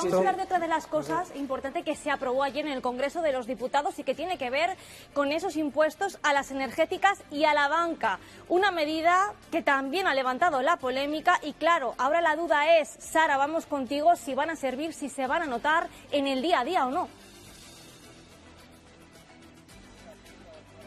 Vamos a hablar de otra de las cosas importantes que se aprobó ayer en el Congreso de los Diputados y que tiene que ver con esos impuestos a las energéticas y a la banca. Una medida que también ha levantado la polémica y claro, ahora la duda es, Sara, vamos contigo, si van a servir, si se van a notar en el día a día o no.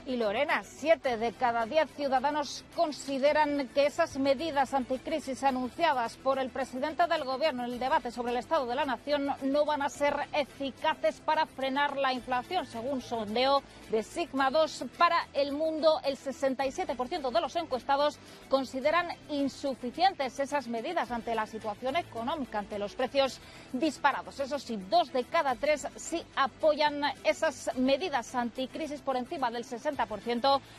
Y Lorena, siete de cada diez ciudadanos consideran que esas medidas anticrisis anunciadas por el presidente del Gobierno en el debate sobre el Estado de la Nación no van a ser eficaces para frenar la inflación, según sondeo de Sigma 2 para el mundo. El 67% de los encuestados consideran insuficientes esas medidas ante la situación económica, ante los precios disparados. Eso sí, dos de cada tres sí apoyan esas medidas anticrisis por encima del 60%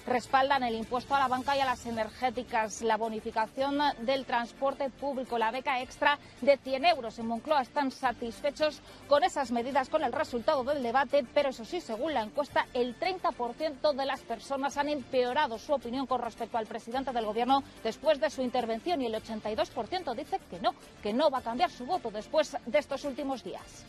respaldan el impuesto a la banca y a las energéticas, la bonificación del transporte público, la beca extra de 100 euros. En Moncloa están satisfechos con esas medidas, con el resultado del debate, pero eso sí, según la encuesta, el 30% de las personas han empeorado su opinión con respecto al presidente del Gobierno después de su intervención y el 82% dice que no, que no va a cambiar su voto después de estos últimos días.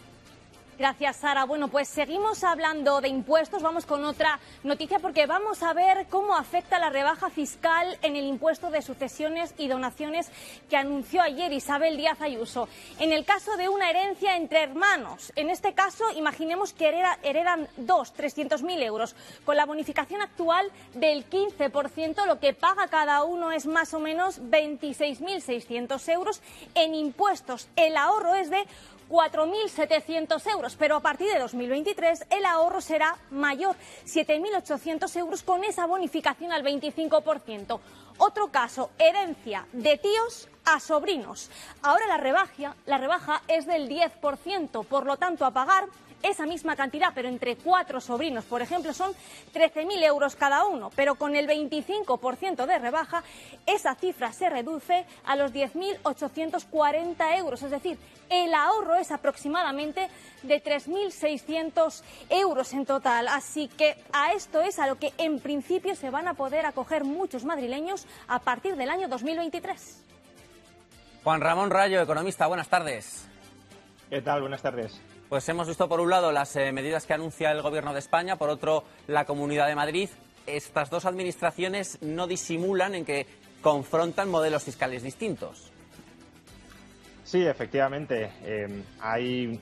Gracias, Sara. Bueno, pues seguimos hablando de impuestos. Vamos con otra noticia porque vamos a ver cómo afecta la rebaja fiscal en el impuesto de sucesiones y donaciones que anunció ayer Isabel Díaz Ayuso. En el caso de una herencia entre hermanos, en este caso, imaginemos que heredan dos, 300.000 euros. Con la bonificación actual del 15%, lo que paga cada uno es más o menos 26.600 euros en impuestos. El ahorro es de 4.700 euros, pero a partir de 2023 el ahorro será mayor, 7.800 euros con esa bonificación al 25%. Otro caso, herencia de tíos a sobrinos. Ahora la rebaja, la rebaja es del 10%, por lo tanto a pagar esa misma cantidad, pero entre cuatro sobrinos, por ejemplo, son 13.000 euros cada uno, pero con el 25% de rebaja, esa cifra se reduce a los 10.840 euros, es decir, el ahorro es aproximadamente de 3.600 euros en total. Así que a esto es a lo que en principio se van a poder acoger muchos madrileños a partir del año 2023. Juan Ramón Rayo, economista, buenas tardes. ¿Qué tal? Buenas tardes. Pues hemos visto por un lado las eh, medidas que anuncia el Gobierno de España, por otro la Comunidad de Madrid. Estas dos administraciones no disimulan en que confrontan modelos fiscales distintos. Sí, efectivamente. Eh, hay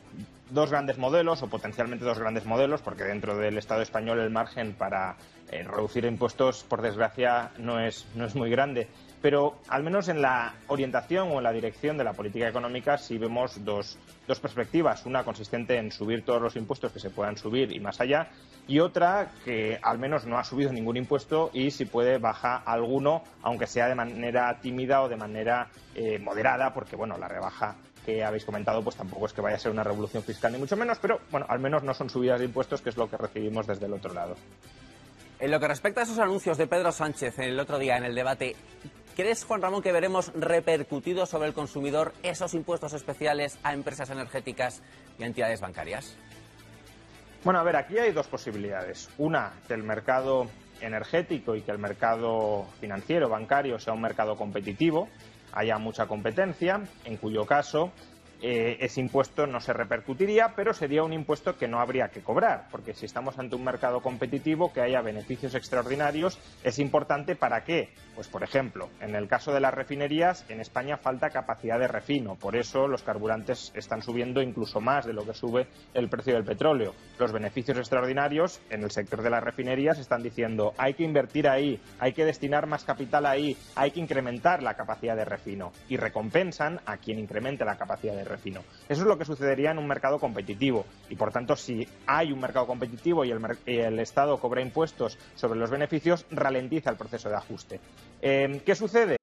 dos grandes modelos o potencialmente dos grandes modelos, porque dentro del Estado español el margen para eh, reducir impuestos, por desgracia, no es, no es muy grande pero al menos en la orientación o en la dirección de la política económica sí vemos dos, dos perspectivas. Una consistente en subir todos los impuestos que se puedan subir y más allá, y otra que al menos no ha subido ningún impuesto y si puede baja alguno, aunque sea de manera tímida o de manera eh, moderada, porque bueno, la rebaja que habéis comentado, pues tampoco es que vaya a ser una revolución fiscal ni mucho menos, pero bueno, al menos no son subidas de impuestos, que es lo que recibimos desde el otro lado. En lo que respecta a esos anuncios de Pedro Sánchez el otro día en el debate, ¿Crees, Juan Ramón, que veremos repercutidos sobre el consumidor esos impuestos especiales a empresas energéticas y entidades bancarias? Bueno, a ver, aquí hay dos posibilidades. Una, que el mercado energético y que el mercado financiero, bancario, sea un mercado competitivo, haya mucha competencia, en cuyo caso eh, ese impuesto no se repercutiría, pero sería un impuesto que no habría que cobrar, porque si estamos ante un mercado competitivo, que haya beneficios extraordinarios es importante para qué. Pues, por ejemplo, en el caso de las refinerías, en España falta capacidad de refino, por eso los carburantes están subiendo incluso más de lo que sube el precio del petróleo. Los beneficios extraordinarios en el sector de las refinerías están diciendo hay que invertir ahí, hay que destinar más capital ahí, hay que incrementar la capacidad de refino y recompensan a quien incremente la capacidad de refino refino. Eso es lo que sucedería en un mercado competitivo y, por tanto, si hay un mercado competitivo y el, Estado cobra impuestos sobre los beneficios, ralentiza el proceso de ajuste. Eh, ¿Qué sucede?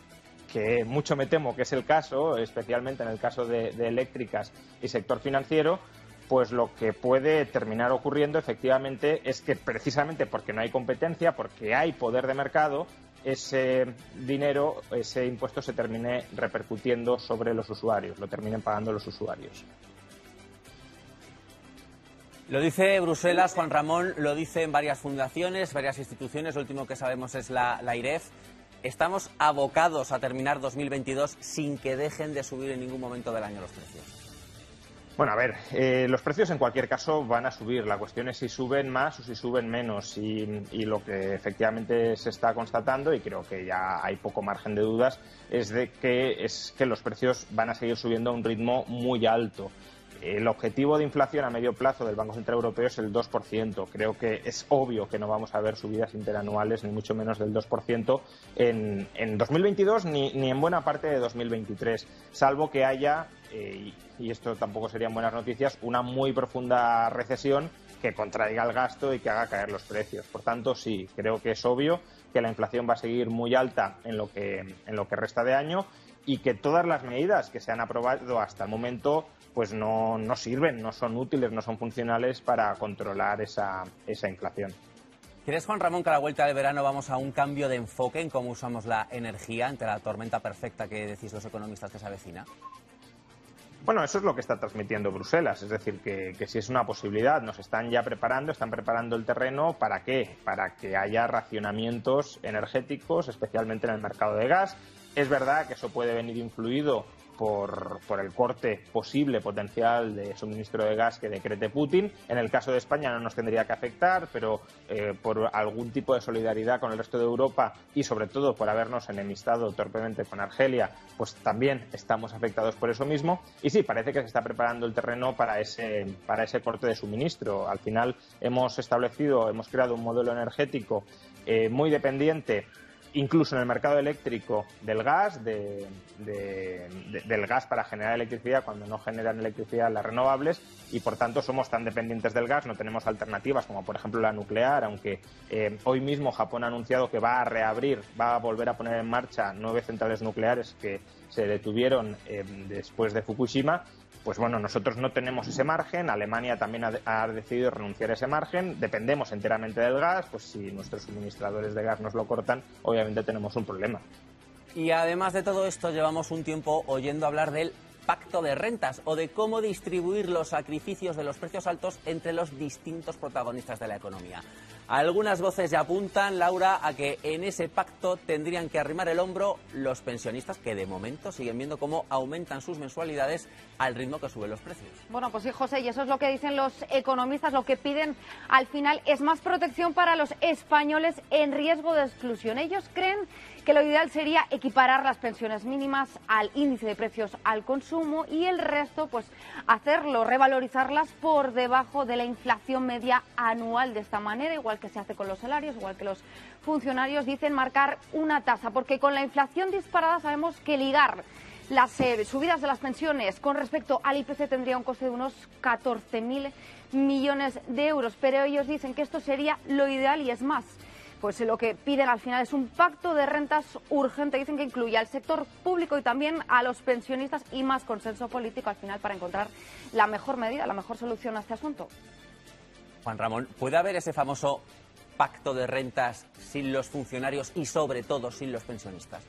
que mucho me temo que es el caso, especialmente en el caso de, eléctricas y sector financiero, pues lo que puede terminar ocurriendo efectivamente es que precisamente porque no hay competencia, porque hay poder de mercado, ese dinero, ese impuesto se termine repercutiendo sobre los usuarios, lo terminen pagando los usuarios. Lo dice Bruselas, Juan Ramón, lo dicen varias fundaciones, varias instituciones, lo último que sabemos es la, la IREF. Estamos abocados a terminar 2022 sin que dejen de subir en ningún momento del año los precios. Bueno, a ver, eh, los precios en cualquier caso van a subir. La cuestión es si suben más o si suben menos. Y, y, lo que efectivamente se está constatando, y creo que ya hay poco margen de dudas, es de que, es que los precios van a seguir subiendo a un ritmo muy alto. El objetivo de inflación a medio plazo del Banco Central Europeo es el 2%. Creo que es obvio que no vamos a ver subidas interanuales, ni mucho menos del 2% en, en 2022 ni, ni, en buena parte de 2023, salvo que haya, eh, y, esto tampoco serían buenas noticias, una muy profunda recesión que contraiga el gasto y que haga caer los precios. Por tanto, sí, creo que es obvio que la inflación va a seguir muy alta en lo que, en lo que resta de año y que todas las medidas que se han aprobado hasta el momento pues no, no sirven, no son útiles, no son funcionales para controlar esa, esa inflación. ¿Crees, Juan Ramón, que a la vuelta del verano vamos a un cambio de enfoque en cómo usamos la energía ante la tormenta perfecta que decís los economistas que se avecina? Bueno, eso es lo que está transmitiendo Bruselas, es decir, que, que, si es una posibilidad, nos están ya preparando, están preparando el terreno, ¿para qué? Para que haya racionamientos energéticos, especialmente en el mercado de gas. Es verdad que eso puede venir influido por, el corte posible potencial de suministro de gas que decrete Putin. En el caso de España no nos tendría que afectar, pero eh, por algún tipo de solidaridad con el resto de Europa y sobre todo por habernos enemistado torpemente con Argelia, pues también estamos afectados por eso mismo. Y sí, parece que se está preparando el terreno para ese, para ese corte de suministro. Al final hemos establecido, hemos creado un modelo energético eh, muy dependiente incluso en el mercado eléctrico del gas, de, de, de, del gas para generar electricidad cuando no generan electricidad las renovables y por tanto somos tan dependientes del gas, no tenemos alternativas como por ejemplo la nuclear, aunque eh, hoy mismo Japón ha anunciado que va a reabrir, va a volver a poner en marcha nueve centrales nucleares que se detuvieron eh, después de Fukushima pues bueno, nosotros no tenemos ese margen, Alemania también ha, decidido renunciar a ese margen, dependemos enteramente del gas, pues si nuestros suministradores de gas nos lo cortan, obviamente tenemos un problema. Y además de todo esto, llevamos un tiempo oyendo hablar del pacto de rentas o de cómo distribuir los sacrificios de los precios altos entre los distintos protagonistas de la economía. Algunas voces ya apuntan, Laura, a que en ese pacto tendrían que arrimar el hombro los pensionistas que de momento siguen viendo cómo aumentan sus mensualidades al ritmo que suben los precios. Bueno, pues sí, José, y eso es lo que dicen los economistas. Lo que piden al final es más protección para los españoles en riesgo de exclusión. Ellos creen que lo ideal sería equiparar las pensiones mínimas al índice de precios al consumo y el resto, pues hacerlo, revalorizarlas por debajo de la inflación media anual. De esta manera, igual que se hace con los salarios, igual que los funcionarios dicen marcar una tasa, porque con la inflación disparada sabemos que ligar Las eh, subidas de las pensiones con respecto al IPC tendría un coste de unos 14.000 millones de euros, pero ellos dicen que esto sería lo ideal y es más pues lo que piden al final es un pacto de rentas urgente. Dicen que incluye al sector público y también a los pensionistas y más consenso político al final para encontrar la mejor medida, la mejor solución a este asunto. Juan Ramón, ¿puede haber ese famoso pacto de rentas sin los funcionarios y sobre todo sin los pensionistas?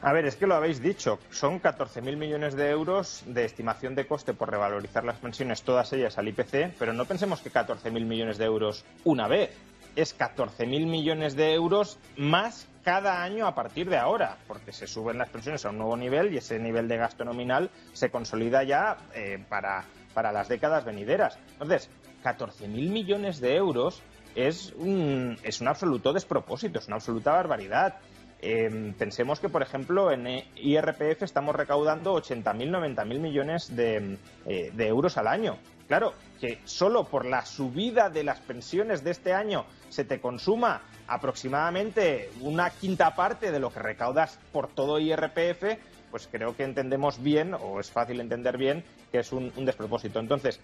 A ver, es que lo habéis dicho, son 14.000 millones de euros de estimación de coste por revalorizar las pensiones, todas ellas al IPC, pero no pensemos que 14.000 millones de euros una vez es 14.000 millones de euros más cada año a partir de ahora, porque se suben las pensiones a un nuevo nivel y ese nivel de gasto nominal se consolida ya eh, para, para las décadas venideras. Entonces, 14.000 millones de euros es un, es un absoluto despropósito, es una absoluta barbaridad. Em, pensemos que, por ejemplo, en IRPF estamos recaudando 80.000, 90.000 millones de, eh, de euros al año. Claro, que solo por la subida de las pensiones de este año se te consuma aproximadamente una quinta parte de lo que recaudas por todo IRPF, pues creo que entendemos bien, o es fácil entender bien, que es un, despropósito. Entonces,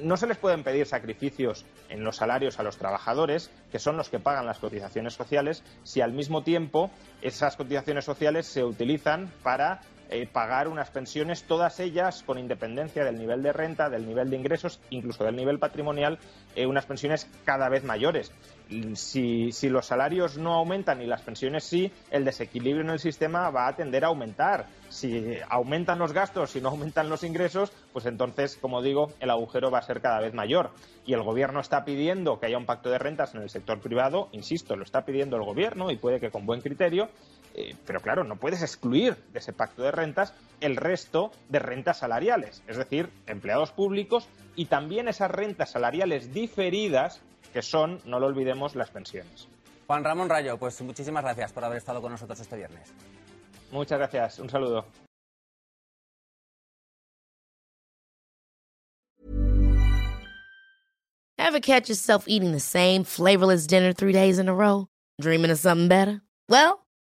no se les pueden pedir sacrificios en los salarios a los trabajadores, que son los que pagan las cotizaciones sociales, si al mismo tiempo esas cotizaciones sociales se utilizan para eh, pagar unas pensiones, todas ellas con independencia del nivel de renta, del nivel de ingresos, incluso del nivel patrimonial, eh, unas pensiones cada vez mayores. Si, si, los salarios no aumentan y las pensiones sí, el desequilibrio en el sistema va a tender a aumentar. Si aumentan los gastos y no aumentan los ingresos, pues entonces, como digo, el agujero va a ser cada vez mayor. Y el Gobierno está pidiendo que haya un pacto de rentas en el sector privado, insisto, lo está pidiendo el Gobierno y puede que con buen criterio, eh, pero claro, no puedes excluir de ese pacto de rentas el resto de rentas salariales, es decir, empleados públicos y también esas rentas salariales diferidas que son, no lo olvidemos, las pensiones. Juan Ramón Rayo, pues muchísimas gracias por haber estado con nosotros este viernes. Muchas gracias, un saludo. Ever catch yourself eating the same flavorless dinner three days in a row? Dreaming of something better? Well,